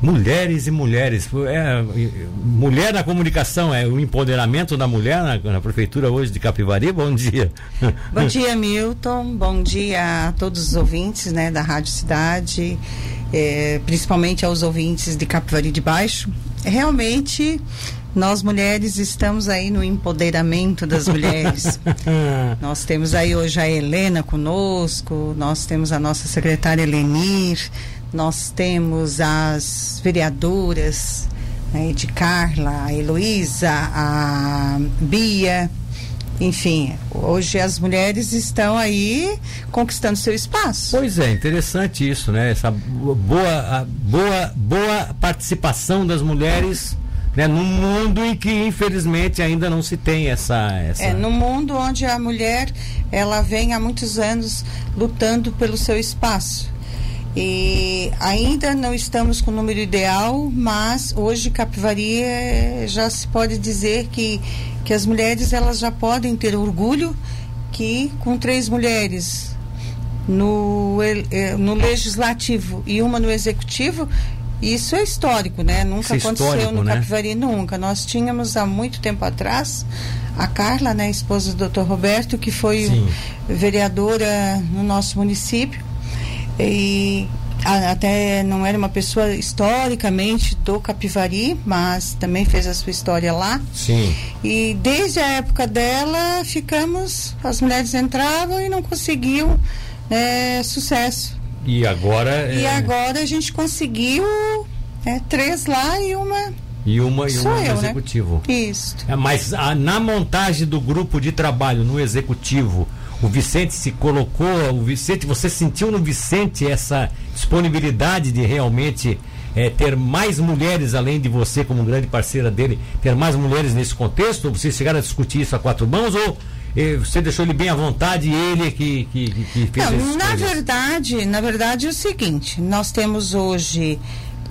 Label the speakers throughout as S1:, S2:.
S1: Mulheres e mulheres. É, mulher na comunicação, é o empoderamento da mulher na, na, prefeitura hoje de Capivari. Bom dia.
S2: Bom dia, Milton. Bom dia a todos os ouvintes né, da Rádio Cidade, é, principalmente aos ouvintes de Capivari de Baixo. Realmente, nós mulheres estamos aí no empoderamento das mulheres. nós temos aí hoje a Helena conosco, nós temos a nossa secretária Lenir nós temos as vereadoras né, de Carla, a Heloísa, a Bia, enfim, hoje as mulheres estão aí conquistando seu espaço.
S1: Pois é, interessante isso, né? Essa boa, boa, boa participação das mulheres. Né, num mundo em que infelizmente ainda não se tem essa, essa
S2: é no mundo onde a mulher ela vem há muitos anos lutando pelo seu espaço e ainda não estamos com o número ideal, mas hoje Capivari é, já se pode dizer que, que as mulheres elas já podem ter orgulho que com três mulheres no, é, no legislativo e uma no executivo, isso é histórico, né? Nunca é aconteceu no né? Capivari, nunca. Nós tínhamos há muito tempo atrás a Carla, né, esposa do Dr. Roberto, que foi vereadora no nosso município e até não era uma pessoa historicamente do Capivari, mas também fez a sua história lá.
S1: Sim.
S2: E desde a época dela, ficamos, as mulheres entravam e não conseguiam é, sucesso.
S1: E agora?
S2: E é... agora a gente conseguiu é, três lá e uma
S1: e uma, e uma no né? executivo.
S2: Né? Isso.
S1: É, mas a, na montagem do grupo de trabalho no executivo, o Vicente se colocou, o Vicente, você sentiu no Vicente essa disponibilidade de realmente é, ter mais mulheres além de você como grande parceira dele, ter mais mulheres nesse contexto? Vocês chegaram a discutir isso a quatro mãos ou eh, você deixou ele bem à vontade e ele que, que, que
S2: fez Não, na coisas? verdade, na verdade é o seguinte, nós temos hoje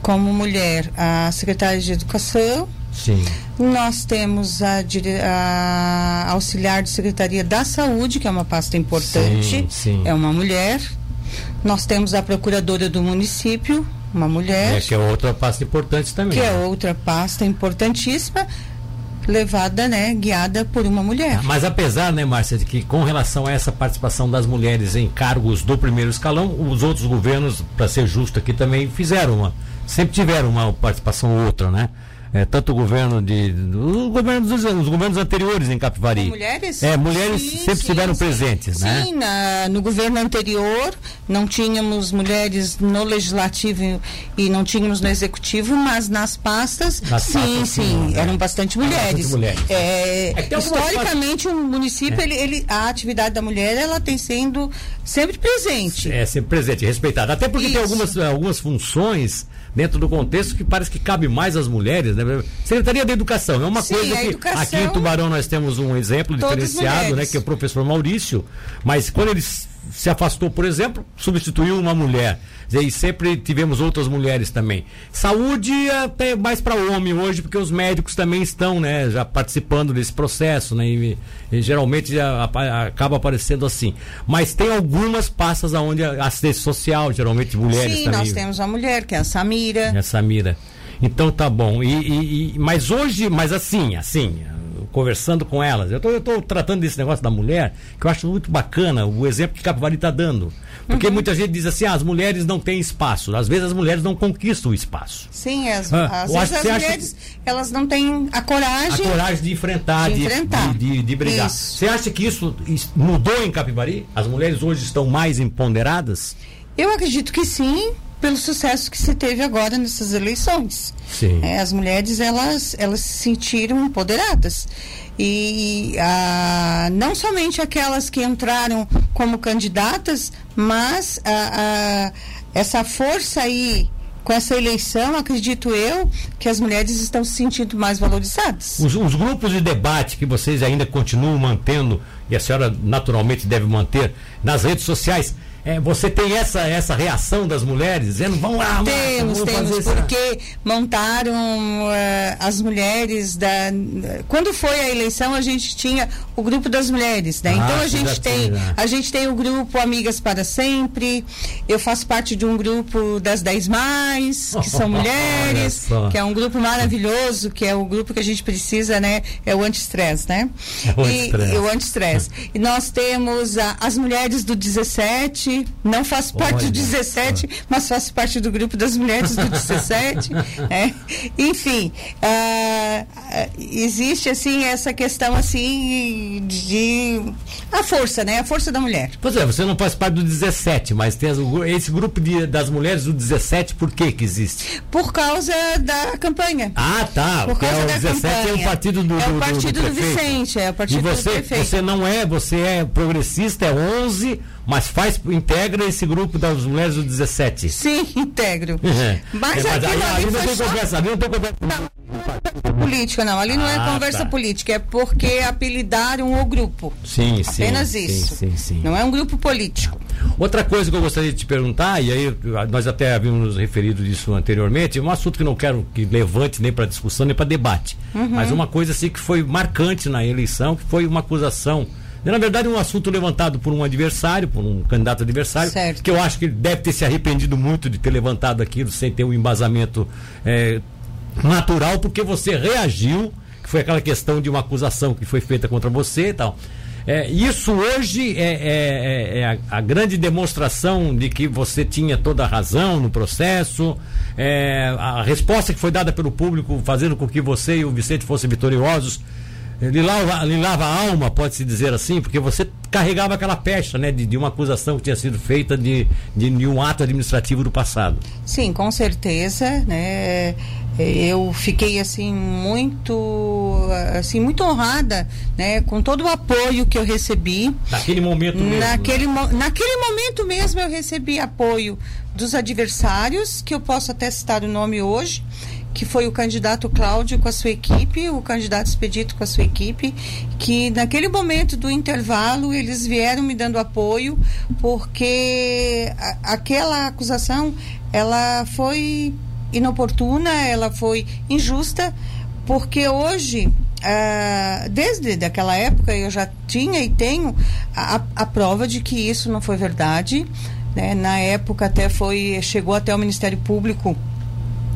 S2: como mulher a secretária de educação,
S1: Sim.
S2: Nós temos a, a, auxiliar de Secretaria da Saúde, que é uma pasta importante,
S1: sim, sim.
S2: é uma mulher. Nós temos a procuradora do município, uma mulher.
S1: É, que é outra pasta importante também.
S2: Que é né? é outra pasta importantíssima, levada, né, guiada por uma mulher.
S1: Mas apesar, né, Márcia, de que com relação a essa participação das mulheres em cargos do primeiro escalão, os outros governos, para ser justo aqui, também fizeram uma. Sempre tiveram uma participação ou outra, né? É, tanto o governo de. Os governos, os governos anteriores em Capivari. Com
S2: mulheres?
S1: É, mulheres sim, sempre sim, estiveram sim. presentes, né?
S2: Sim, na, no governo anterior não tínhamos mulheres no legislativo e não tínhamos no executivo, mas nas pastas, nas sim, pastas, sim, né? eram bastante mulheres. Bastante mulheres. É, é historicamente, o município, é. ele, ele, a atividade da mulher, ela tem sendo sempre presente.
S1: É, sempre presente, respeitada. Até porque Isso. tem algumas, algumas funções dentro do contexto que parece que cabe mais às mulheres, né? Secretaria da Educação é uma Sim, coisa que educação, aqui em Tubarão nós temos um exemplo diferenciado, né? Que é o professor Maurício, mas quando eles se afastou, por exemplo, substituiu uma mulher. E sempre tivemos outras mulheres também. Saúde até mais para homem hoje, porque os médicos também estão, né, já participando desse processo, né? E, e geralmente já acaba aparecendo assim. Mas tem algumas passas aonde a assistência social, geralmente mulheres
S2: Sim,
S1: também.
S2: nós temos a mulher, que é a Samira.
S1: É a Samira. Então tá bom. E, e, e, mas hoje, mas assim, assim, conversando com elas. Eu estou tratando desse negócio da mulher, que eu acho muito bacana o exemplo que Capivari está dando. Porque uhum. muita gente diz assim, ah, as mulheres não têm espaço. Às vezes as mulheres não conquistam o espaço.
S2: Sim, as, ah, às vezes as mulheres, acha... elas não têm a coragem...
S1: A coragem de enfrentar, de, enfrentar. de, de, de brigar. Isso. Você acha que isso mudou em Capivari? As mulheres hoje estão mais empoderadas?
S2: Eu acredito que sim, pelo sucesso que se teve agora nessas eleições. É, as mulheres elas elas se sentiram empoderadas e a, não somente aquelas que entraram como candidatas, mas essa força aí com essa eleição, acredito eu, que as mulheres estão se sentindo mais valorizadas.
S1: Os, os, grupos de debate que vocês ainda continuam mantendo, e a senhora naturalmente deve manter, nas redes sociais, é, você tem essa, essa reação das mulheres dizendo, vamos lá,
S2: Temos,
S1: Marta,
S2: temos, porque montaram uh, as mulheres da. Quando foi a eleição, a gente tinha o grupo das mulheres, né? Ah, então a gente tem, né? a gente tem o grupo Amigas para Sempre. Eu faço parte de um grupo das 10 mais, que são mulheres, que é um grupo maravilhoso, que é o grupo que a gente precisa, né? É o anti-stress, né? É o anti-stress. E, o anti-stress. e nós temos a, as mulheres do 17, não faço parte Olha do 17, mas faço parte do grupo das mulheres do 17. né? Enfim, uh, existe assim essa questão assim de a força, né? A força da mulher.
S1: Pois é, você não faz parte do 17, mas tem esse grupo de, das mulheres do 17, por que que existe?
S2: Por causa da campanha.
S1: Ah, tá. Por causa é o 17 campanha. é o partido do,
S2: É
S1: o
S2: partido
S1: do, do,
S2: do Vicente, é o partido
S1: e você,
S2: do prefeito.
S1: você não é, você é progressista, é 11, mas faz, integra esse grupo das mulheres do 17.
S2: Sim, integro.
S1: É. Mas, é, mas ali, ali, não tem conversa, ali não tem conversa.
S2: Não, política, não. Ali não é ah, conversa tá. política, é porque apelidaram o grupo.
S1: Sim, sim.
S2: Apenas isso.
S1: Sim, sim, sim.
S2: Não é um grupo político.
S1: Outra coisa que eu gostaria de te perguntar, e aí nós até havíamos nos referido disso anteriormente, é um assunto que não quero que levante nem para discussão nem para debate, uhum. mas uma coisa assim que foi marcante na eleição, que foi uma acusação na verdade, um assunto levantado por um adversário, por um candidato adversário,
S2: certo.
S1: que eu acho que ele deve ter se arrependido muito de ter levantado aquilo sem ter um embasamento é, natural, porque você reagiu, que foi aquela questão de uma acusação que foi feita contra você e tal. É, isso hoje é, é, é, é a, a, grande demonstração de que você tinha toda a razão no processo. É, a resposta que foi dada pelo público, fazendo com que você e o Vicente fossem vitoriosos, lhe lava, lhe lava a alma, pode-se dizer assim, porque você carregava aquela pecha né, de, de uma acusação que tinha sido feita de, de, de, um ato administrativo do passado.
S2: Sim, com certeza. Né? Eu fiquei assim muito assim muito honrada né com todo o apoio que eu recebi
S1: naquele momento mesmo
S2: naquele, mo naquele momento mesmo eu recebi apoio dos adversários que eu posso até citar o nome hoje que foi o candidato Cláudio com a sua equipe, o candidato Expedito com a sua equipe, que naquele momento do intervalo eles vieram me dando apoio, porque a, aquela acusação ela foi inoportuna, ela foi injusta, porque hoje Uh, desde aquela época eu já tinha e tenho a, a prova de que isso não foi verdade. Né? Na época até foi chegou até o Ministério Público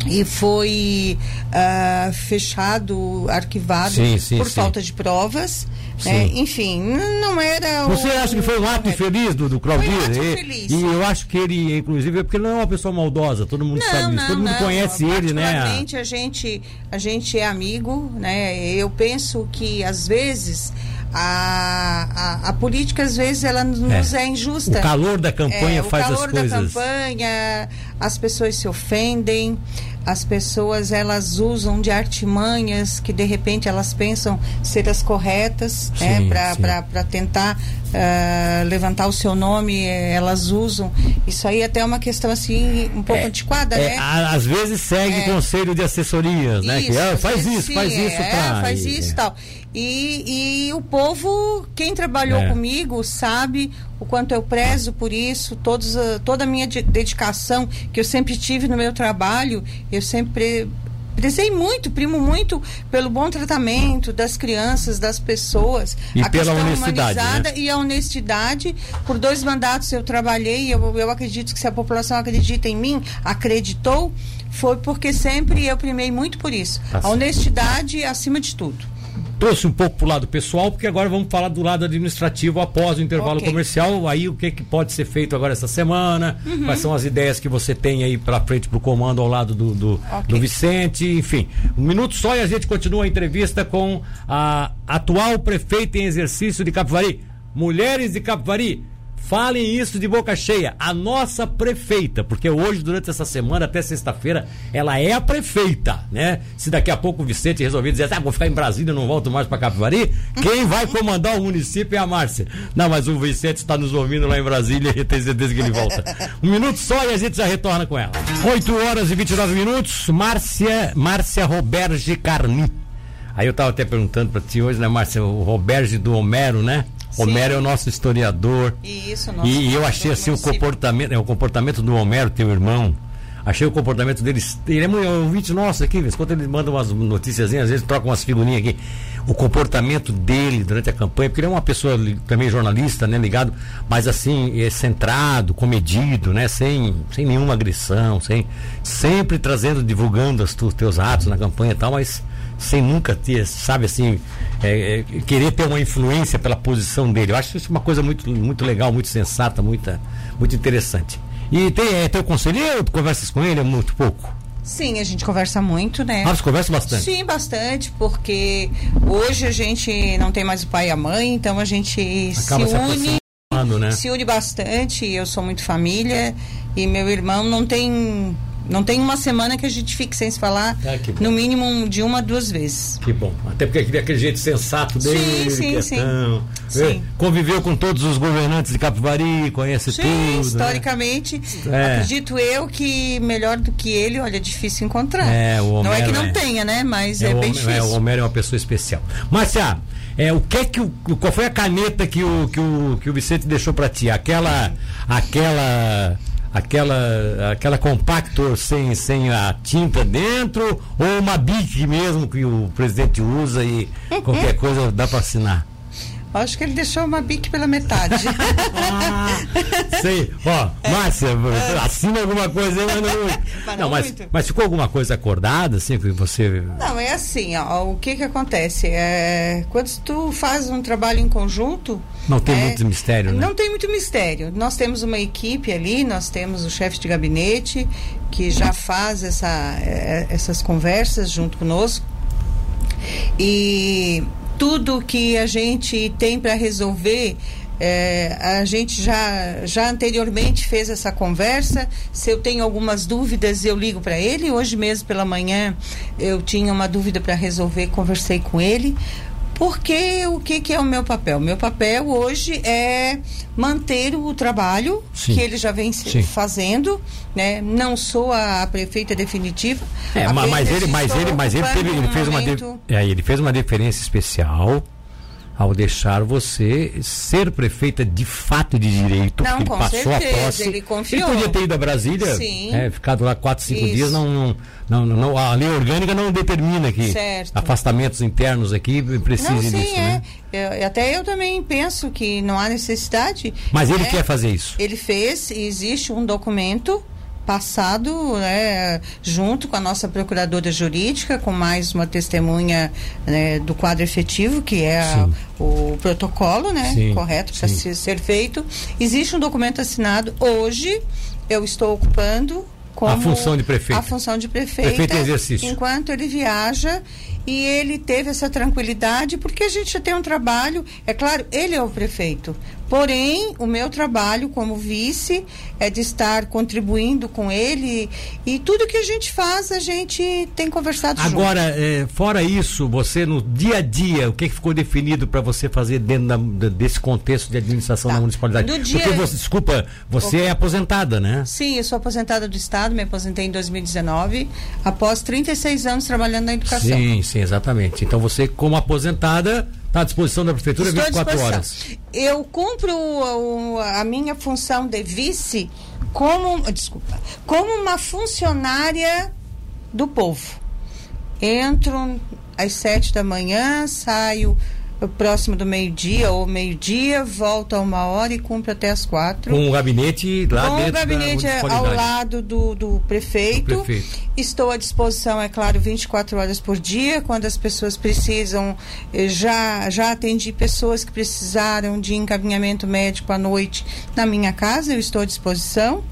S2: e foi uh, fechado, arquivado
S1: sim, sim,
S2: por
S1: sim.
S2: falta de provas. Né? Enfim, não era.
S1: Você o, acha que foi um ato infeliz do, do Claudio?
S2: Foi um
S1: ato
S2: infeliz.
S1: E eu acho que ele, inclusive, é porque ele não é uma pessoa maldosa, todo mundo
S2: não,
S1: sabe
S2: não,
S1: todo mundo
S2: não,
S1: conhece ele, né?
S2: a gente, a gente é amigo, né? Eu penso que às vezes a, a, a, política às vezes ela nos é, é injusta.
S1: O calor da campanha é, faz as coisas. O calor
S2: da campanha, as pessoas se ofendem, as pessoas elas usam de artimanhas que de repente elas pensam ser as corretas, né, sim, né, para tentar uh, levantar o seu nome, eh, elas usam. Isso aí até é uma questão assim um pouco é, antiquada,
S1: é,
S2: né?
S1: às vezes segue é. conselho de assessorias, né?
S2: Isso,
S1: que, ah, faz isso, sim, faz isso,
S2: é, faz isso, tal. E, e o povo, quem trabalhou é. comigo, sabe o quanto eu prezo por isso, todos, toda a minha dedicação que eu sempre tive no meu trabalho, eu sempre prezei muito, primo muito pelo bom tratamento das crianças, das pessoas,
S1: e a pela honestidade, né?
S2: e a honestidade. Por dois mandatos eu trabalhei, eu, eu acredito que se a população acredita em mim, acreditou, foi porque sempre eu primei muito por isso. Tá a honestidade acima de tudo
S1: trouxe um pouco para o lado pessoal, porque agora vamos falar do lado administrativo após o intervalo okay. comercial. Aí o que, que pode ser feito agora essa semana? Uhum. Quais são as ideias que você tem aí para frente para o comando ao lado do, do, okay. do, Vicente? Enfim, um minuto só e a gente continua a entrevista com a atual prefeita em exercício de Capivari. Mulheres de Capivari, Falem isso de boca cheia. A nossa prefeita, porque hoje, durante essa semana, até sexta-feira, ela é a prefeita, né? Se daqui a pouco o Vicente resolver dizer, ah, vou ficar em Brasília, não volto mais para Capivari, quem vai comandar o município é a Márcia. Não, mas o Vicente está nos ouvindo lá em Brasília e tem certeza que ele volta. Um minuto só e a gente já retorna com ela. 8 horas e 29 minutos. Márcia, Márcia Roberge Carni. Aí eu estava até perguntando para ti hoje, né, Márcia, o Roberge do Homero, né? Homero é o nosso historiador.
S2: Isso,
S1: nosso E eu achei assim o comportamento, é o comportamento do Homero, teu irmão. Achei o comportamento dele. Ele é um ouvinte nosso aqui, quando ele manda umas notícias, às vezes troca umas figurinhas aqui. O comportamento dele durante a campanha, porque ele é uma pessoa também jornalista, né, ligado, mas assim, é centrado, comedido, né, sem, sem nenhuma agressão, sem, sempre trazendo, divulgando os teus atos na campanha e tal, mas sem nunca ter, sabe assim, é, é, querer ter uma influência pela posição dele. Eu acho isso uma coisa muito, muito legal, muito sensata, muito, muito interessante. E tem, é teu conselheiro? Tu conversas com ele? É muito pouco?
S2: Sim, a gente conversa muito, né?
S1: Ah, você conversa bastante?
S2: Sim, bastante, porque hoje a gente não tem mais o pai e a mãe, então a gente Acaba se, se une. Né? Se une bastante, eu sou muito família e meu irmão não tem não tem uma semana que a gente fique sem se falar, ah, no mínimo de uma, duas vezes.
S1: Que bom. Até porque aquele, aquele jeito sensato dele, sim, sim, sim. sim. Conviveu com todos os governantes de Capivari, conhece sim, tudo. Né?
S2: historicamente. Né? Acredito eu que melhor do que ele, olha, é difícil encontrar. É, não é que não é, tenha, né? Mas é, é bem
S1: Homero,
S2: difícil. É,
S1: o Homero é uma pessoa especial. Márcia, é, o que é que o, qual foi a caneta que o, que o, que o Vicente deixou para ti? Aquela aquela aquela aquela compactor sem, sem a tinta dentro ou uma bic mesmo que o presidente usa e qualquer coisa dá para assinar?
S2: Acho que ele deixou uma bique pela metade.
S1: ah, sei. Ó, Márcia, é. assina alguma coisa aí, mas não. Mas, não, mas, mas, ficou alguma coisa acordada, assim, que você.
S2: Não, é assim, ó, o que que acontece? É, quando tu faz um trabalho em conjunto.
S1: Não tem é, muito mistério, né?
S2: Não tem muito mistério. Nós temos uma equipe ali, nós temos o chefe de gabinete que já faz essa, é, essas conversas junto conosco. E tudo que a gente tem para resolver é, a gente já, já anteriormente fez essa conversa. Se eu tenho algumas dúvidas, eu ligo para ele. Hoje mesmo pela manhã eu tinha uma dúvida para resolver, conversei com ele. Porque o que, que é o meu papel? Meu papel hoje é manter o trabalho Sim. que ele já vem Sim. fazendo, né? Não sou a, prefeita definitiva.
S1: É, mas ele, mas ele, mas ele, teve, ele fez uma, é, ele fez uma diferença especial ao deixar você ser prefeita de fato de direito.
S2: Não,
S1: ele
S2: com
S1: passou
S2: certeza,
S1: a posse.
S2: Ele confiou.
S1: Ele podia ter ido a Brasília, é, ficado lá quatro, cinco Isso. dias, não, não, não, a lei orgânica não determina que certo. afastamentos internos aqui precisem não, sim, disso. É. Né?
S2: Eu, até eu também penso que não há necessidade.
S1: Mas ele é, quer fazer isso.
S2: Ele fez, existe um documento passado né, junto com a nossa procuradora jurídica, com mais uma testemunha né, do quadro efetivo, que é a, o protocolo né, sim, correto para ser, ser feito. Existe um documento assinado hoje, eu estou ocupando como
S1: a função de prefeito.
S2: A função de prefeito.
S1: Prefeito exercício.
S2: Enquanto ele viaja e ele teve essa tranquilidade porque a gente já tem um trabalho, é claro, ele é o prefeito, Porém, o meu trabalho como vice é de estar contribuindo com ele e tudo que a gente faz, a gente tem conversado
S1: Agora, é, fora isso, você no dia a dia, o que, que ficou definido para você fazer dentro da, desse contexto de administração tá. da municipalidade? No dia... Porque você, desculpa, você okay. é aposentada, né?
S2: Sim, eu sou aposentada do Estado, me aposentei em 2019, após 36 anos trabalhando na educação.
S1: Sim, sim, exatamente. Então você, como aposentada, Está à disposição da prefeitura Estou 24 horas.
S2: Eu cumpro a minha função de vice como, desculpa, como uma funcionária do povo. Entro às sete da manhã, saio próximo do meio-dia ou meio-dia, volta uma hora e cumpre até as quatro.
S1: Com o gabinete lá Com dentro o
S2: gabinete ao lado do, do prefeito. prefeito. Estou à disposição, é claro, 24 horas por dia. Quando as pessoas precisam, eh, já, já atendi pessoas que precisaram de encaminhamento médico à noite na minha casa, eu estou à disposição.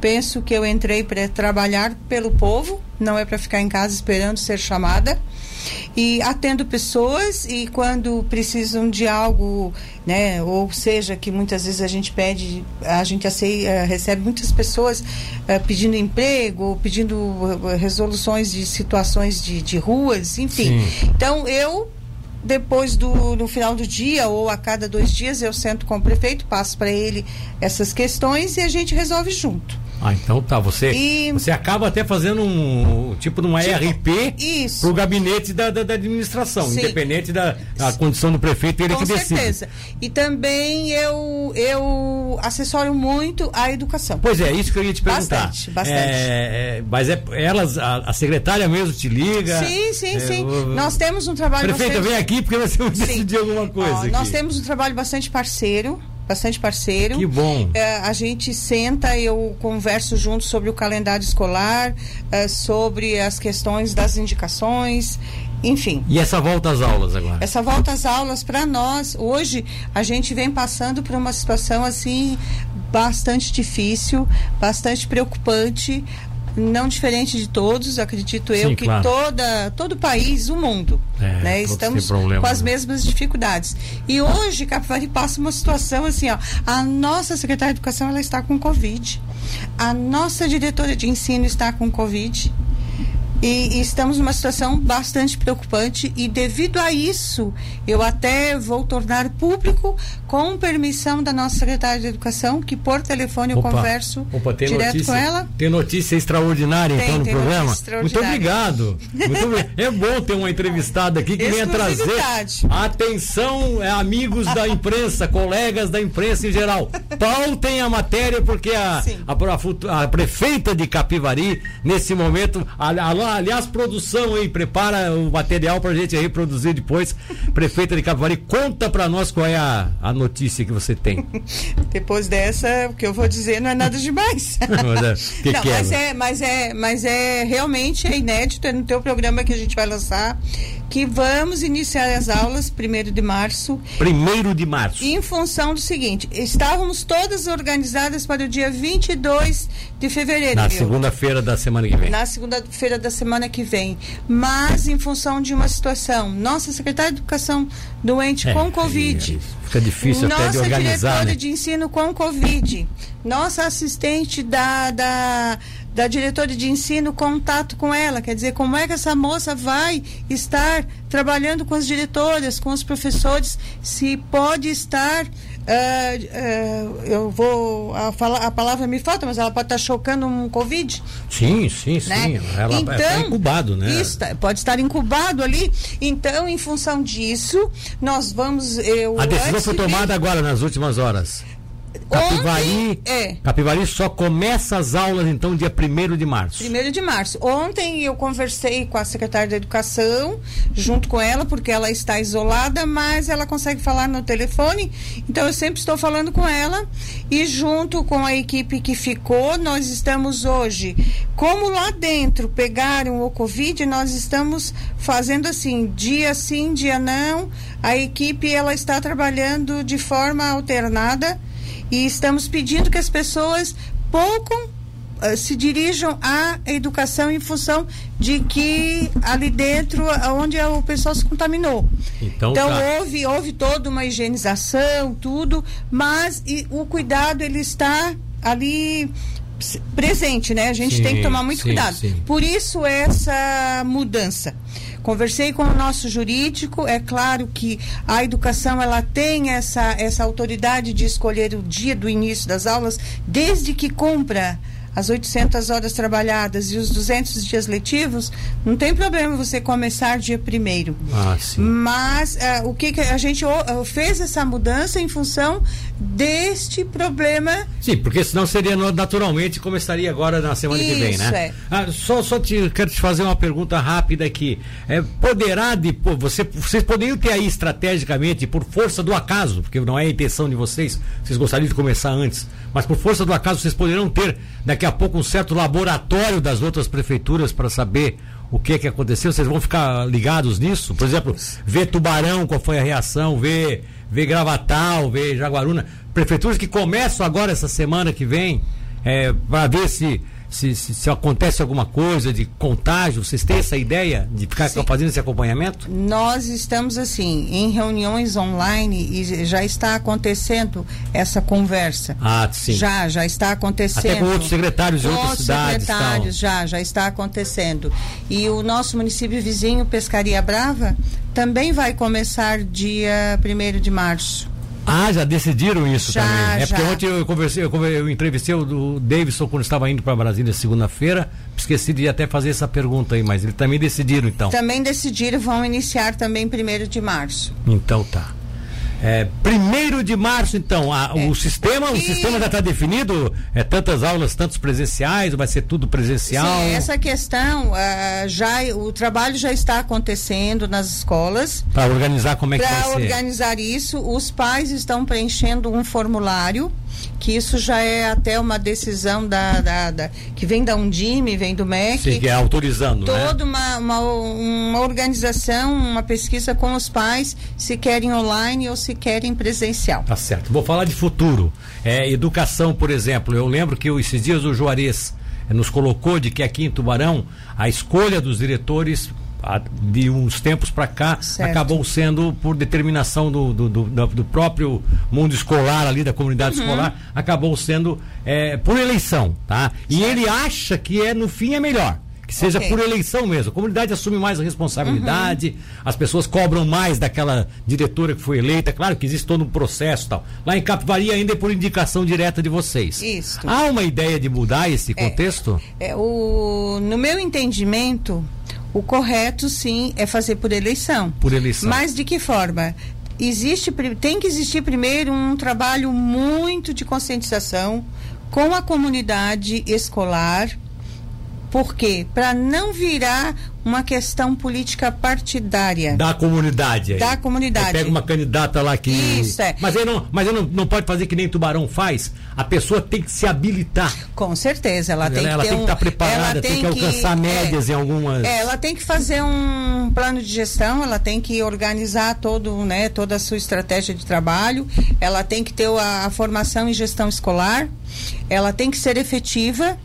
S2: Penso que eu entrei para trabalhar pelo povo, não é para ficar em casa esperando ser chamada e atendo pessoas e quando precisam de algo, né, ou seja, que muitas vezes a gente pede, a gente aceita, eh, recebe muitas pessoas uh, pedindo emprego, pedindo uh, resoluções de situações de, de ruas, enfim. Sim. Então eu depois do no final do dia ou a cada dois dias eu sento com o prefeito, passo para ele essas questões e a gente resolve junto.
S1: Ah, então tá. Você, e... você acaba até fazendo um tipo de uma tipo, ERP para o gabinete da, da, da administração, Sim. independente da, da condição do prefeito, ele Com que decide. Com certeza.
S2: E também eu, eu assessoro muito a educação.
S1: Pois é, isso que eu ia te perguntar.
S2: Bastante, bastante.
S1: É, é, mas é, elas, a, a, secretária mesmo te liga?
S2: Sim, sim, é, sim. Nós temos um trabalho
S1: Prefeita, bastante... vem aqui porque você vai decidir alguma coisa. Ó,
S2: nós temos um trabalho bastante parceiro bastante parceiro.
S1: Que bom.
S2: É, a gente senta, eu converso junto sobre o calendário escolar, é, sobre as questões das indicações, enfim.
S1: E essa volta às aulas agora?
S2: Essa volta às aulas, para nós, hoje, a gente vem passando por uma situação assim bastante difícil, bastante preocupante não diferente de todos, acredito eu, Sim, que claro. toda, todo o país, o mundo, é, né, estamos problema, com as né? mesmas dificuldades. E hoje, Capivari passa uma situação assim, ó, a nossa secretária de Educação ela está com Covid, a nossa diretora de ensino está com Covid, e, e, estamos numa situação bastante preocupante e devido a isso eu até vou tornar público com permissão da nossa secretária de educação que por telefone eu opa, converso opa, direto
S1: notícia,
S2: com ela.
S1: Tem notícia extraordinária tem, então no programa. Muito obrigado. Muito. É bom ter uma entrevistada aqui que venha trazer atenção é, amigos da imprensa, colegas da imprensa em geral. Pautem a matéria porque a, a, a, a prefeita de Capivari nesse momento aliás, produção aí, prepara o material pra gente reproduzir depois. Prefeita de Capivari, conta pra nós qual é a, a notícia que você tem.
S2: Depois dessa, o que eu vou dizer não é nada demais. mas, é, que não, que é, mas, é, mas é, mas é realmente é inédito, é no teu programa que a gente vai lançar que vamos iniciar as aulas primeiro de março.
S1: Primeiro de março.
S2: Em função do seguinte, estávamos todas organizadas para o dia 22 de fevereiro.
S1: Na segunda-feira da semana que vem.
S2: Na segunda-feira da semana que vem. Mas em função de uma situação, nossa secretária de Educação doente é, com Covid.
S1: É, fica difícil nossa até de organizar. Nossa diretora
S2: né? de ensino com Covid. Nossa assistente da, da da diretora de ensino contato com ela, quer dizer, como é que essa moça vai estar trabalhando com as diretoras, com os professores, se pode estar Uh, uh, eu vou a, fala, a palavra me falta, mas ela pode estar chocando um covid.
S1: Sim, sim, né? sim. Ela tá
S2: então, está
S1: incubado, né?
S2: Isso, pode estar incubado ali. Então, em função disso, nós vamos. Eu,
S1: a decisão foi tomada agora nas últimas horas. Capivari, é. Capivari só começa as aulas então dia 1 de março.
S2: 1 de março. Ontem eu conversei com a secretária da Educação, junto com ela, porque ela está isolada, mas ela consegue falar no telefone. Então eu sempre estou falando com ela e junto com a equipe que ficou, nós estamos hoje, como lá dentro pegaram o Covid, nós estamos fazendo assim, dia sim, dia não. A equipe ela está trabalhando de forma alternada e estamos pedindo que as pessoas pouco uh, se dirijam à educação em função de que ali dentro onde o pessoal se contaminou. Então, então tá. houve, houve toda uma higienização, tudo, mas e, o cuidado ele está ali presente, né? A gente sim, tem que tomar muito sim, cuidado. Sim. Por isso essa mudança. Conversei com o nosso jurídico, é claro que a educação ela tem essa, essa autoridade de escolher o dia do início das aulas, desde que cumpra as 800 horas trabalhadas e os 200 dias letivos, não tem problema você começar dia primeiro.
S1: Ah, sim.
S2: Mas uh, o que, que, a gente uh, fez essa mudança em função deste problema.
S1: Sim, porque senão seria naturalmente começaria agora na semana Isso, que vem, né? É. Ah, só só te, quero te fazer uma pergunta rápida aqui. É, poderá você vocês poderiam ter aí estrategicamente por força do acaso, porque não é a intenção de vocês, vocês gostariam de começar antes, mas por força do acaso vocês poderão ter daqui a pouco um certo laboratório das outras prefeituras para saber o que que aconteceu, vocês vão ficar ligados nisso? Por exemplo, ver Tubarão, qual foi a reação, ver ver Gravatal, ver Jaguaruna, prefeituras que começam agora essa semana que vem, é, para ver se se, se, se, acontece alguma coisa de contágio, vocês têm essa ideia de ficar sim. fazendo esse acompanhamento?
S2: Nós estamos assim, em reuniões online e já está acontecendo essa conversa.
S1: Ah, sim.
S2: Já, já está acontecendo. Até
S1: com outros secretários de outras cidades.
S2: secretários, já, já está acontecendo. E o nosso município vizinho, Pescaria Brava, também vai começar dia 1 de março.
S1: Ah, já decidiram isso
S2: já,
S1: também.
S2: É
S1: porque ontem eu conversei, eu, eu entrevistei o Davidson quando estava indo para Brasília segunda-feira. Esqueci de até fazer essa pergunta aí, mas eles também decidiram então.
S2: Também decidiram, vão iniciar também primeiro de março.
S1: Então tá. É, primeiro de março, então, a, é. o sistema, o sistema já está definido? É tantas aulas, tantos presenciais, vai ser tudo presencial? Sim,
S2: essa questão uh, já o trabalho já está acontecendo nas escolas.
S1: Para organizar como é que vai ser? Para
S2: organizar isso, os pais estão preenchendo um formulário que isso já é até uma decisão da, da, da que vem da Undime, vem do MEC.
S1: Sim, que é autorizando,
S2: né? Toda né? uma, uma, uma organização, uma pesquisa com os pais, se querem online ou se querem presencial.
S1: Tá certo. Vou falar de futuro. É, educação, por exemplo. Eu lembro que esses dias o Juarez eh, nos colocou de que aqui em Tubarão a escolha dos diretores de uns tempos para cá certo. acabou sendo por determinação do, do, do, do, próprio mundo escolar ali da comunidade uhum. escolar acabou sendo é, por eleição tá e certo. ele acha que é no fim é melhor que seja okay. por eleição mesmo. A comunidade assume mais a responsabilidade, uhum. as pessoas cobram mais daquela diretora que foi eleita. Claro que existe todo um processo tal. Lá em Capivari ainda é por indicação direta de vocês.
S2: Isso.
S1: Há uma ideia de mudar esse é, contexto?
S2: É, é, o, no meu entendimento, o correto, sim, é fazer por eleição.
S1: Por eleição.
S2: Mas de que forma? Existe, tem que existir primeiro um trabalho muito de conscientização com a comunidade escolar. Por quê? Para não virar uma questão política partidária.
S1: Da comunidade. Aí.
S2: Da comunidade. Aí
S1: pega uma candidata lá que.
S2: Isso, é.
S1: Mas aí não, mas aí não, não pode fazer que nem Tubarão faz. A pessoa tem que se habilitar.
S2: Com certeza, ela tem
S1: ela
S2: que
S1: tem um, que estar tá preparada, tem, tem, que alcançar
S2: que,
S1: médias
S2: é,
S1: em algumas.
S2: É, ela tem que fazer um plano de gestão, ela tem que organizar todo, né, toda a sua estratégia de trabalho, ela tem que ter a, a formação em gestão escolar, ela tem que ser efetiva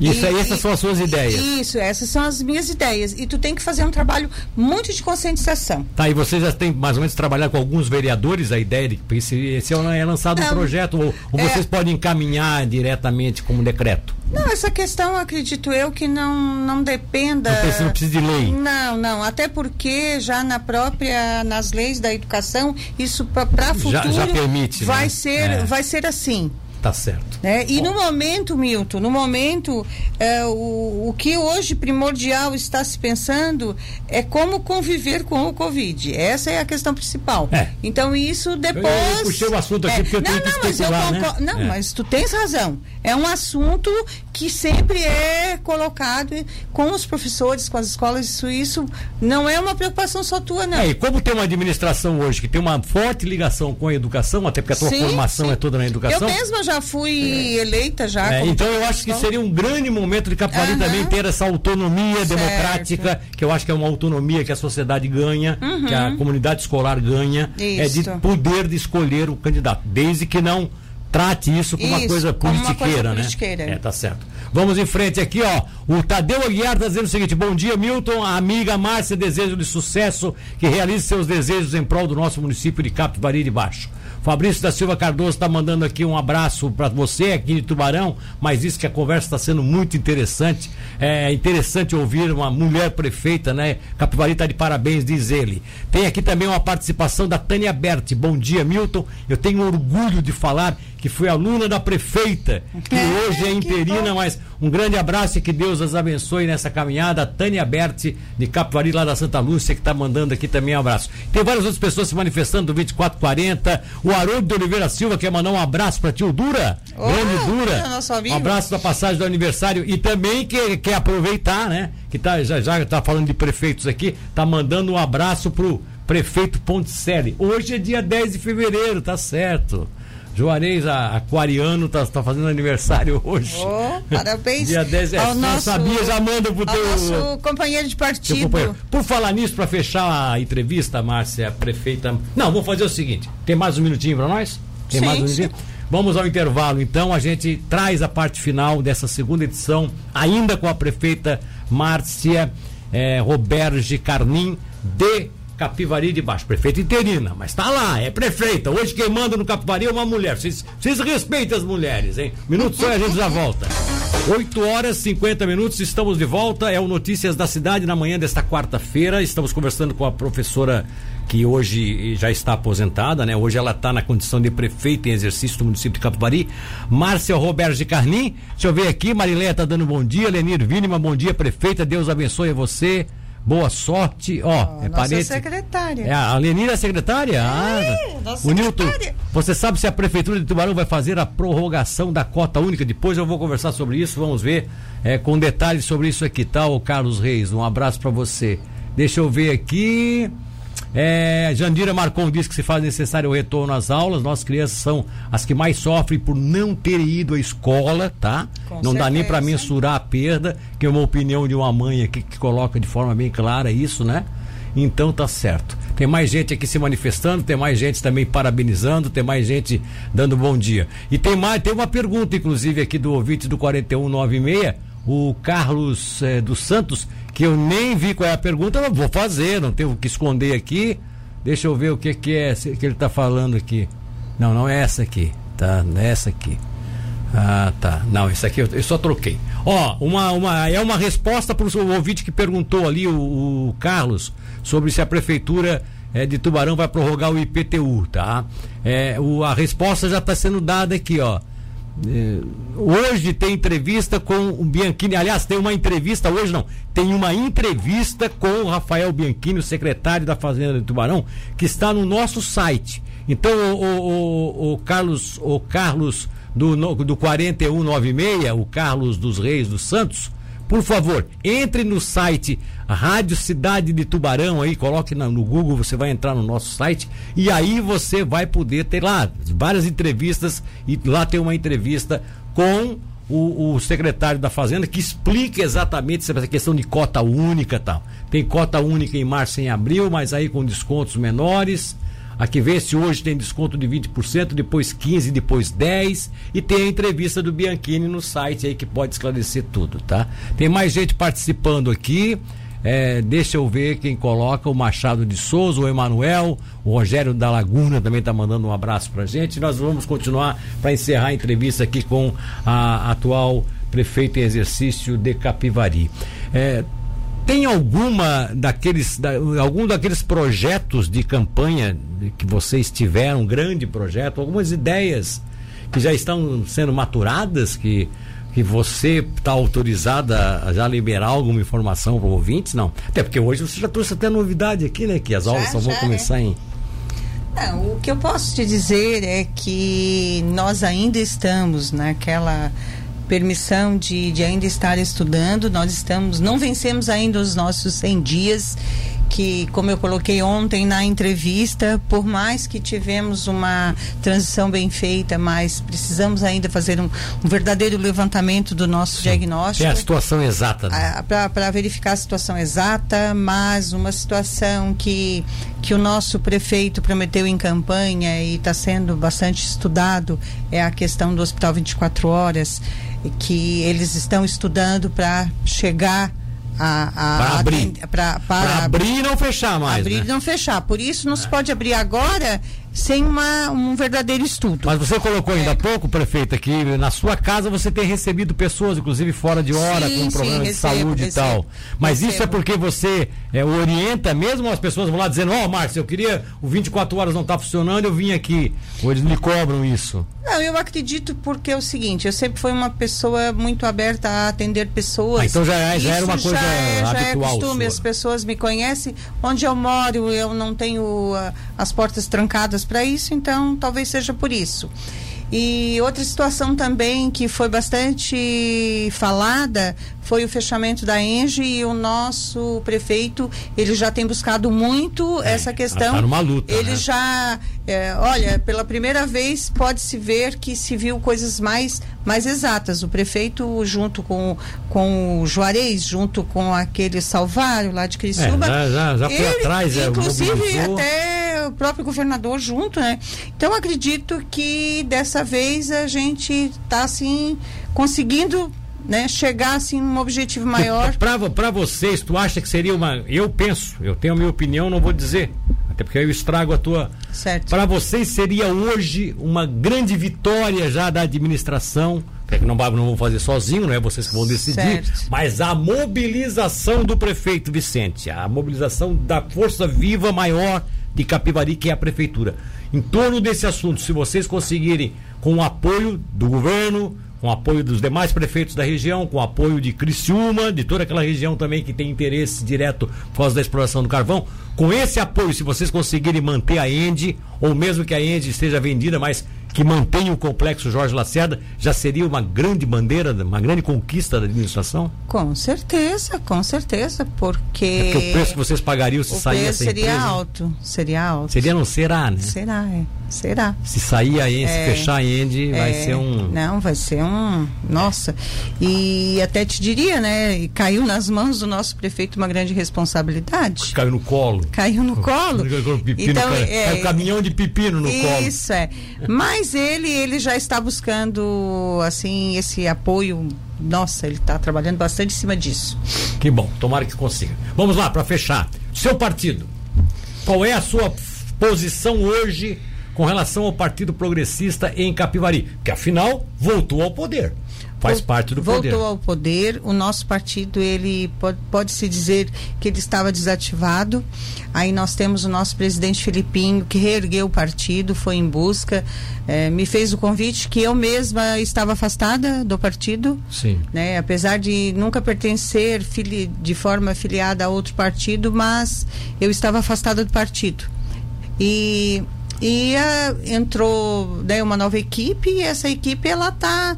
S1: isso aí, essas são as suas ideias.
S2: Isso, essas são as minhas ideias. E tu tem que fazer um trabalho muito de conscientização.
S1: Tá, e você já tem mais ou menos trabalhado com alguns vereadores a ideia de que esse, esse é lançado Não, um projeto, ou, ou é, vocês podem encaminhar diretamente como decreto?
S2: Não, essa questão acredito eu que não, não dependa.
S1: Não precisa, não precisa de lei.
S2: Não, não. Até porque já na própria, nas leis da educação, isso para futuro
S1: já, já permite,
S2: vai,
S1: né?
S2: ser, é. vai ser assim.
S1: Tá certo.
S2: Né? E Bom. no momento, Milton, no momento, é, o, o que hoje primordial está se pensando é como conviver com o Covid. Essa é a questão principal.
S1: É.
S2: Então, isso depois. Eu,
S1: eu puxei o assunto aqui é. porque eu
S2: não,
S1: tenho
S2: não, mas eu
S1: concordo.
S2: Né? Não, é. mas tu tens razão. É um assunto que sempre é colocado com os professores, com as escolas. Isso, isso não é uma preocupação só tua, não. É,
S1: e como tem uma administração hoje que tem uma forte ligação com a educação, até porque a tua sim, formação sim. é toda na educação.
S2: Eu mesma já fui eleita já.
S1: É, então eu acho que seria um grande momento de Capivari uhum. também ter essa autonomia certo. democrática, que eu acho que é uma autonomia que a sociedade ganha, uhum. que a comunidade escolar ganha,
S2: isso.
S1: é de poder de escolher o candidato, desde que não trate isso como isso, uma coisa politiqueira, uma coisa né? É, tá certo. Vamos em frente aqui, ó. O Tadeu Aguiar está dizendo o seguinte: bom dia, Milton. A amiga Márcia desejo de sucesso, que realize seus desejos em prol do nosso município de Capivari de Baixo. Fabrício da Silva Cardoso está mandando aqui um abraço para você aqui de Tubarão, mas diz que a conversa está sendo muito interessante. É interessante ouvir uma mulher prefeita, né? Capivari está de parabéns, diz ele. Tem aqui também uma participação da Tânia Berti. Bom dia, Milton. Eu tenho orgulho de falar que foi aluna da prefeita, que é, hoje é interina, mas um grande abraço e que Deus as abençoe nessa caminhada. A Tânia Berti, de Capivari, lá da Santa Lúcia, que está mandando aqui também um abraço. Tem várias outras pessoas se manifestando do 2440. O Haroldo de Oliveira Silva quer mandar um abraço para tio Dura. Oh, grande Dura. Um abraço da passagem do aniversário. E também quer, quer aproveitar, né? Que tá, já, já tá falando de prefeitos aqui, tá mandando um abraço pro prefeito Ponticelli. Hoje é dia 10 de fevereiro, tá certo. Juarez Aquariano tá, tá fazendo aniversário hoje.
S2: Oh, parabéns.
S1: Dia 10 é,
S2: ao nosso,
S1: sabia, já manda pro teu.
S2: Nosso companheiro de partido. Companheiro.
S1: Por falar nisso, para fechar a entrevista, Márcia, prefeita. Não, vou fazer o seguinte: tem mais um minutinho para nós? Tem
S2: sim,
S1: mais um
S2: minutinho?
S1: Sim. Vamos ao intervalo, então. A gente traz a parte final dessa segunda edição, ainda com a prefeita Márcia eh, Roberge Carnim, de Capivari de Baixo. Prefeita interina, mas tá lá, é prefeita. Hoje quem manda no Capivari é uma mulher. Vocês, respeitam as mulheres, hein? Minuto só e a gente já volta. 8 horas 50 minutos, estamos de volta. É o Notícias da Cidade na manhã desta quarta-feira. Estamos conversando com a professora que hoje já está aposentada, né? Hoje ela está na condição de prefeita em exercício do município de Capivari. Márcia Roberto de Carnim. Deixa eu ver aqui, Marileia está dando bom dia. Lenir Vínima, bom dia, prefeita. Deus abençoe você. Boa sorte. Ó,
S2: oh, é parente. secretária. É,
S1: a Lenira é secretária? É,
S2: ah, nossa
S1: o Nilton, você sabe se a Prefeitura de Tubarão vai fazer a prorrogação da cota única? Depois eu vou conversar sobre isso, vamos ver é, com detalhes sobre isso aqui, tá, o Carlos Reis? Um abraço para você. Deixa eu ver aqui. É, Jandira Marcon diz que se faz necessário o retorno às aulas. Nossas crianças são as que mais sofrem por não terem ido à escola, tá? Com não certeza. dá nem para mensurar a perda, que é uma opinião de uma mãe aqui que coloca de forma bem clara isso, né? Então tá certo. Tem mais gente aqui se manifestando, tem mais gente também parabenizando, tem mais gente dando bom dia. E tem mais, tem uma pergunta, inclusive, aqui do ouvinte do 4196, o Carlos eh, dos Santos, que eu nem vi qual é a pergunta, vou fazer, não tenho o que esconder aqui. Deixa eu ver o que, que é que ele está falando aqui. Não, não é essa aqui, tá? É essa aqui. Ah, tá. Não, essa aqui eu, eu só troquei. Ó, uma, uma, é uma resposta para o ouvinte que perguntou ali, o, o, Carlos, sobre se a prefeitura é, de Tubarão vai prorrogar o IPTU, tá? É, o, a resposta já está sendo dada aqui, ó. É, hoje tem entrevista com o Bianchini. Aliás, tem uma entrevista, hoje não, tem uma entrevista com o Rafael Bianchini, o secretário da Fazenda de Tubarão, que está no nosso site. Então, o, o, o, o Carlos, o Carlos do, do 4196, o Carlos dos Reis dos Santos, por favor, entre no site Rádio Cidade de Tubarão aí, coloque no Google, você vai entrar no nosso site e aí você vai poder ter lá várias entrevistas e lá tem uma entrevista com o, o, secretário da Fazenda que explica exatamente essa questão de cota única tal. Tem cota única em março e em abril, mas aí com descontos menores. Aqui vê se hoje tem desconto de 20%, depois 15%, depois 10%. E tem a entrevista do Bianchini no site aí que pode esclarecer tudo, tá? Tem mais gente participando aqui. É, deixa eu ver quem coloca, o Machado de Souza, o Emanuel, o Rogério da Laguna também está mandando um abraço pra gente. Nós vamos continuar para encerrar a entrevista aqui com a atual prefeita em exercício de Capivari. É, tem alguma daqueles, da, algum daqueles projetos de campanha que vocês tiveram, um grande projeto, algumas ideias que já estão sendo maturadas, que, que você está autorizada a já liberar alguma informação para ouvintes? Não. Até porque hoje você já trouxe até novidade aqui, né? Que as aulas já, só vão já, começar é. em.
S2: Não, o que eu posso te dizer é que nós ainda estamos naquela permissão de, de ainda estar estudando. Nós estamos, não vencemos ainda os nossos 100 dias que, como eu coloquei ontem na entrevista, por mais que tivemos uma transição bem feita, mas precisamos ainda fazer um, um verdadeiro levantamento do nosso Sim. diagnóstico.
S1: É a situação exata.
S2: Né? Para verificar a situação exata, mas uma situação que, que o nosso prefeito prometeu em campanha e está sendo bastante estudado é a questão do Hospital 24 Horas que eles estão estudando para chegar
S1: para abrir. Pra, para abrir e não fechar mais.
S2: Abrir
S1: né?
S2: e não fechar. Por isso não é. se pode abrir agora sem uma, um verdadeiro estudo.
S1: Mas você colocou ainda há é. pouco, prefeita, que na sua casa você tem recebido pessoas, inclusive fora de hora, sim, com problemas de saúde recebo, e tal. Mas recebo. isso é porque você é, orienta mesmo as pessoas vão lá dizendo, ó, oh, Márcio, eu queria, o 24 horas não está funcionando, eu vim aqui. Ou eles me cobram isso?
S2: Não, eu acredito porque é o seguinte, eu sempre fui uma pessoa muito aberta a atender pessoas. Ah,
S1: então já, é, já era uma coisa já é, já é
S2: costume, sua. as pessoas me conhecem. Onde eu moro, eu não tenho uh, as portas trancadas para isso, então talvez seja por isso. E outra situação também que foi bastante falada foi o fechamento da Engie e o nosso prefeito ele já tem buscado muito é, essa questão.
S1: Tá numa luta.
S2: Ele
S1: né?
S2: já, é, olha, pela primeira vez pode se ver que se viu coisas mais mais exatas. O prefeito junto com com o Juarez, junto com aquele Salvário lá de Criciúma,
S1: é, já, já, já foi atrás,
S2: é, inclusive até próprio governador junto, né? Então acredito que dessa vez a gente está assim conseguindo né, chegar assim num objetivo maior.
S1: Para vocês, tu acha que seria uma. Eu penso, eu tenho a minha opinião, não vou dizer. Até porque eu estrago a tua.
S2: Certo.
S1: Para vocês seria hoje uma grande vitória já da administração. É que não, não vou fazer sozinho, não é vocês que vão decidir. Certo. Mas a mobilização do prefeito Vicente, a mobilização da força viva maior de Capivari, que é a prefeitura. Em torno desse assunto, se vocês conseguirem, com o apoio do governo, com apoio dos demais prefeitos da região, com apoio de Criciúma, de toda aquela região também que tem interesse direto por causa da exploração do carvão. Com esse apoio, se vocês conseguirem manter a Endi, ou mesmo que a Endi esteja vendida, mas que mantenha o complexo Jorge Lacerda, já seria uma grande bandeira, uma grande conquista da administração?
S2: Com certeza, com certeza, porque. É
S1: porque o preço que vocês pagariam se sair
S2: essa seria empresa, alto, seria alto.
S1: Seria não será, né?
S2: Será, é. Será.
S1: Se sair aí, é, se fechar a End, é, vai ser um.
S2: Não, vai ser um. Nossa. E até te diria, né? Caiu nas mãos do nosso prefeito uma grande responsabilidade.
S1: Caiu no colo.
S2: Caiu no colo.
S1: Pepino, então, caiu, é, caiu caminhão de pepino no
S2: isso,
S1: colo.
S2: Isso é. Mas mas ele, ele já está buscando, assim, esse apoio. Nossa, ele está trabalhando bastante em cima disso.
S1: Que bom, tomara que consiga. Vamos lá, para fechar. Seu partido, qual é a sua posição hoje com relação ao Partido Progressista em Capivari? Que afinal voltou ao poder faz parte do
S2: voltou
S1: poder.
S2: Voltou ao poder. O nosso partido, ele pode, pode se dizer que ele estava desativado. Aí nós temos o nosso presidente Filipinho, que reergueu o partido, foi em busca, eh, me fez o convite que eu mesma estava afastada do partido.
S1: Sim.
S2: Né? Apesar de nunca pertencer fili de forma afiliada a outro partido, mas eu estava afastada do partido. E e uh, entrou né, uma nova equipe e essa equipe ela está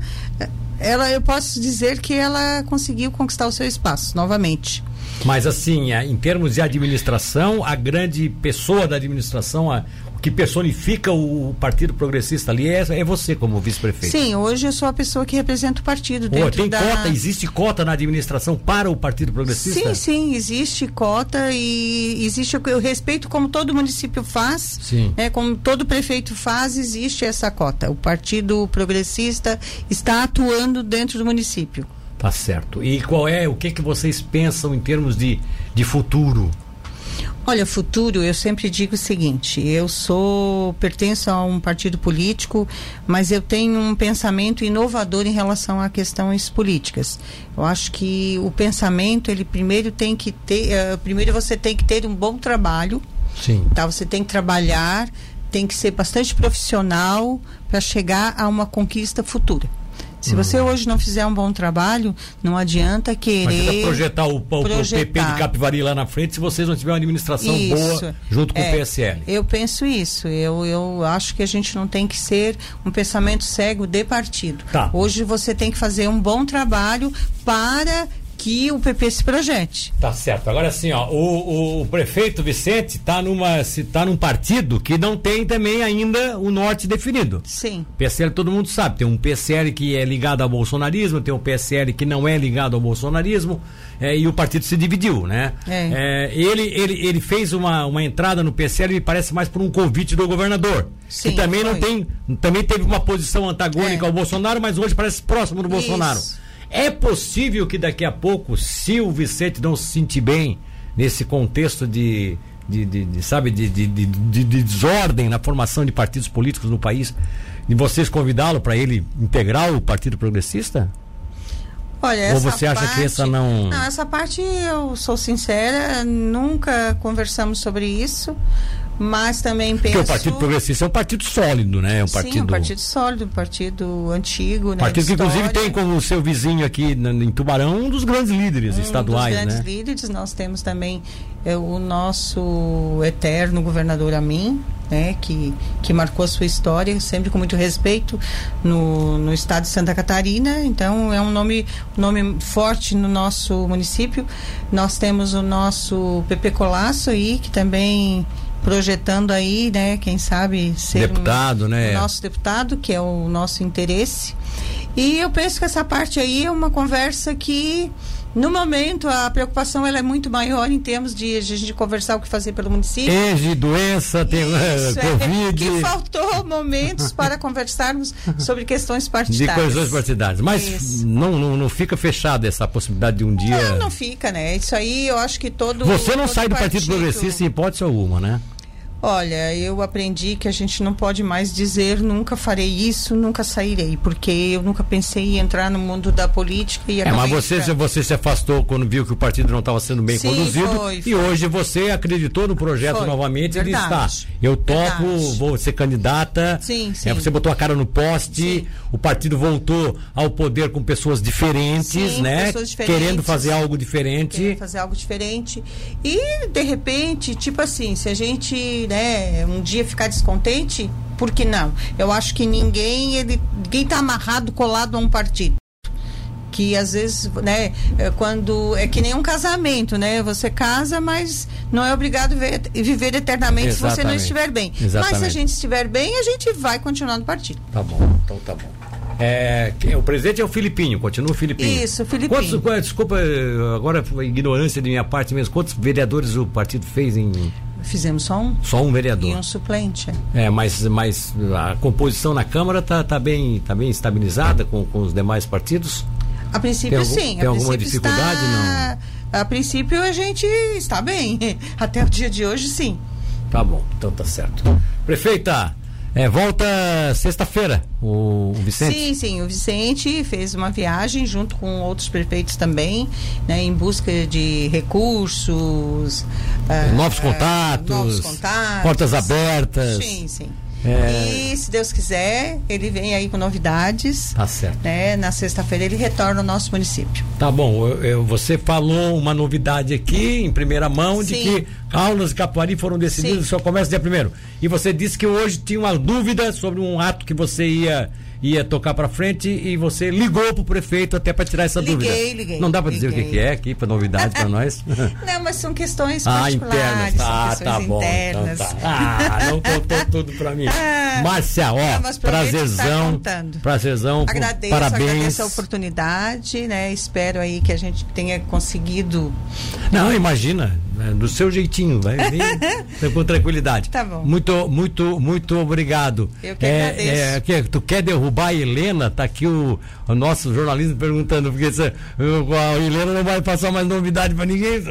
S2: ela eu posso dizer que ela conseguiu conquistar o seu espaço novamente.
S1: Mas assim, em termos de administração, a grande pessoa da administração, a, que personifica o Partido Progressista ali é, é você como vice-prefeito.
S2: Sim, hoje eu sou a pessoa que representa o partido
S1: dentro tem da... cota, existe cota na administração para o Partido Progressista?
S2: Sim, sim, existe cota e existe o respeito como todo município faz,
S1: sim.
S2: Né, como todo prefeito faz, existe essa cota. O Partido Progressista está atuando dentro do município.
S1: Tá certo. E qual é, o que que vocês pensam em termos de, de futuro?
S2: Olha, futuro, eu sempre digo o seguinte: eu sou pertenço a um partido político, mas eu tenho um pensamento inovador em relação a questões políticas. Eu acho que o pensamento ele primeiro tem que ter, uh, primeiro você tem que ter um bom trabalho.
S1: Sim.
S2: Tá, você tem que trabalhar, tem que ser bastante profissional para chegar a uma conquista futura. Se hum. você hoje não fizer um bom trabalho, não adianta querer.
S1: Projetar o, o, projetar. o PP de Capivari lá na frente se vocês não tiverem uma administração isso. boa junto com é, o PSL.
S2: Eu penso isso. Eu, eu acho que a gente não tem que ser um pensamento cego de partido.
S1: Tá.
S2: Hoje você tem que fazer um bom trabalho para que o PP se projete.
S1: Tá certo. Agora sim, ó, o, o prefeito Vicente está numa se tá num partido que não tem também ainda o norte definido.
S2: Sim.
S1: PSL todo mundo sabe, tem um PSL que é ligado ao bolsonarismo, tem um PSL que não é ligado ao bolsonarismo, é, e o partido se dividiu, né?
S2: É.
S1: É, ele, ele, ele fez uma, uma entrada no PSL, me parece mais por um convite do governador.
S2: Sim,
S1: que também foi. não tem, também teve uma posição antagônica é. ao Bolsonaro, mas hoje parece próximo do Isso. Bolsonaro. É possível que daqui a pouco, se o Vicente não se sentir bem nesse contexto de, de, de, de sabe, de, de, de, de, desordem na formação de partidos políticos no país, de vocês convidá-lo para ele integrar o Partido Progressista?
S2: Olha,
S1: Ou você acha
S2: parte,
S1: que essa não.
S2: Não, essa parte eu sou sincera, nunca conversamos sobre isso. Mas também penso.
S1: Porque o Partido Progressista é um partido sólido, né? É um partido... Sim,
S2: um partido sólido, um partido antigo. Né?
S1: Partido que, inclusive, tem como seu vizinho aqui em Tubarão um dos grandes líderes
S2: um
S1: estaduais.
S2: Um dos grandes
S1: né?
S2: líderes. Nós temos também é, o nosso eterno governador Amin, né? Que, que marcou a sua história, sempre com muito respeito, no, no estado de Santa Catarina. Então, é um nome, um nome forte no nosso município. Nós temos o nosso Pepe Colasso aí, que também projetando aí, né, quem sabe ser
S1: deputado,
S2: um,
S1: né?
S2: O nosso deputado, que é o nosso interesse. E eu penso que essa parte aí é uma conversa que no momento, a preocupação ela é muito maior em termos de a gente conversar o que fazer pelo município.
S1: Ege, doença, tem Isso, é, Covid. É,
S2: que faltou momentos para conversarmos sobre questões partidárias.
S1: De questões partidárias. Mas não, não, não fica fechada essa possibilidade de um dia.
S2: Não, não fica, né? Isso aí eu acho que todo.
S1: Você não
S2: todo
S1: sai do Partido, Partido Progressista em hipótese alguma, né?
S2: Olha, eu aprendi que a gente não pode mais dizer nunca farei isso, nunca sairei, porque eu nunca pensei em entrar no mundo da política e
S1: É, mas você, você se afastou quando viu que o partido não estava sendo bem Sim, conduzido foi, foi. e hoje você acreditou no projeto foi. novamente Verdade. e disse, tá, eu topo, Verdade. vou ser candidata. Sim, é, sim. É, você botou a cara no poste, sim. o partido voltou ao poder com pessoas diferentes, sim, né? Pessoas diferentes, querendo fazer algo diferente. Querendo
S2: fazer algo diferente. E de repente, tipo assim, se a gente né, um dia ficar descontente, por que não? Eu acho que ninguém ele ninguém está amarrado colado a um partido que às vezes, né, é quando é que nem um casamento, né? Você casa, mas não é obrigado a viver eternamente Exatamente. se você não estiver bem. Exatamente. Mas se a gente estiver bem, a gente vai continuar no partido.
S1: Tá bom, então tá bom. É, o presidente é o Filipinho, continua o Filipinho.
S2: Isso, Filipinho.
S1: Quantos, desculpa, agora foi ignorância de minha parte mesmo. Quantos vereadores o partido fez em
S2: Fizemos só um.
S1: Só um vereador.
S2: E um suplente.
S1: É, mas, mas a composição na Câmara está tá bem, tá bem estabilizada com, com os demais partidos?
S2: A princípio, algum, sim.
S1: Tem a alguma dificuldade? Está...
S2: Não? A princípio, a gente está bem. Até o dia de hoje, sim.
S1: Tá bom, então tá certo. Prefeita, é, volta sexta-feira o, o, Vicente?
S2: Sim, sim. O Vicente fez uma viagem junto com outros prefeitos também, né, em busca de recursos.
S1: Novos, contatos, novos contatos. Portas abertas.
S2: Sim, sim. É... E se Deus quiser, ele vem aí com novidades.
S1: Tá certo.
S2: Né? Na sexta-feira ele retorna ao nosso município.
S1: Tá bom. Eu, eu, você falou uma novidade aqui em primeira mão Sim. de que aulas de Capuari foram decididas, só começa dia primeiro. E você disse que hoje tinha uma dúvida sobre um ato que você ia ia tocar para frente e você ligou pro prefeito até para tirar essa
S2: liguei,
S1: dúvida.
S2: Liguei, liguei.
S1: Não dá para dizer o que, que, é aqui para novidade para nós?
S2: Não, mas são questões ah, internas.
S1: Ah, tá bom. Então tá. Ah, não contou tudo para mim. Ah, Márcia, ó, não, prazerzão. Tá prazerzão.
S2: Agradeço,
S1: parabéns.
S2: agradeço a oportunidade, né? Espero aí que a gente tenha conseguido.
S1: Não, imagina, né, do seu jeitinho, vai com tranquilidade.
S2: Tá bom.
S1: Muito, muito, muito obrigado.
S2: Eu que é, agradeço. É,
S1: que, tu quer derrubar a Helena? Tá aqui o, o nosso jornalismo perguntando, porque se, a Helena não vai passar mais novidade para ninguém,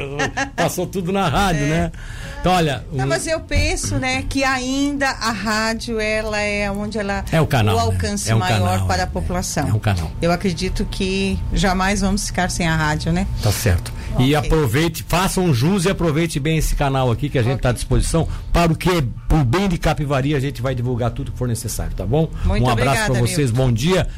S1: passou tudo na rádio, é. né? Então, olha.
S2: Não, mas eu penso, né, que ainda a rádio, ela é onde ela.
S1: É o canal.
S2: O né? alcance
S1: né? é
S2: maior
S1: canal,
S2: para a população.
S1: É um canal.
S2: Eu acredito que jamais vamos ficar sem a rádio, né?
S1: Tá certo. Okay. E aproveite, façam jus e aproveite bem esse canal aqui que a gente está okay. à disposição para o que é o bem de Capivari, a gente vai divulgar tudo que for necessário, tá bom?
S2: Muito
S1: um abraço para vocês, bom dia.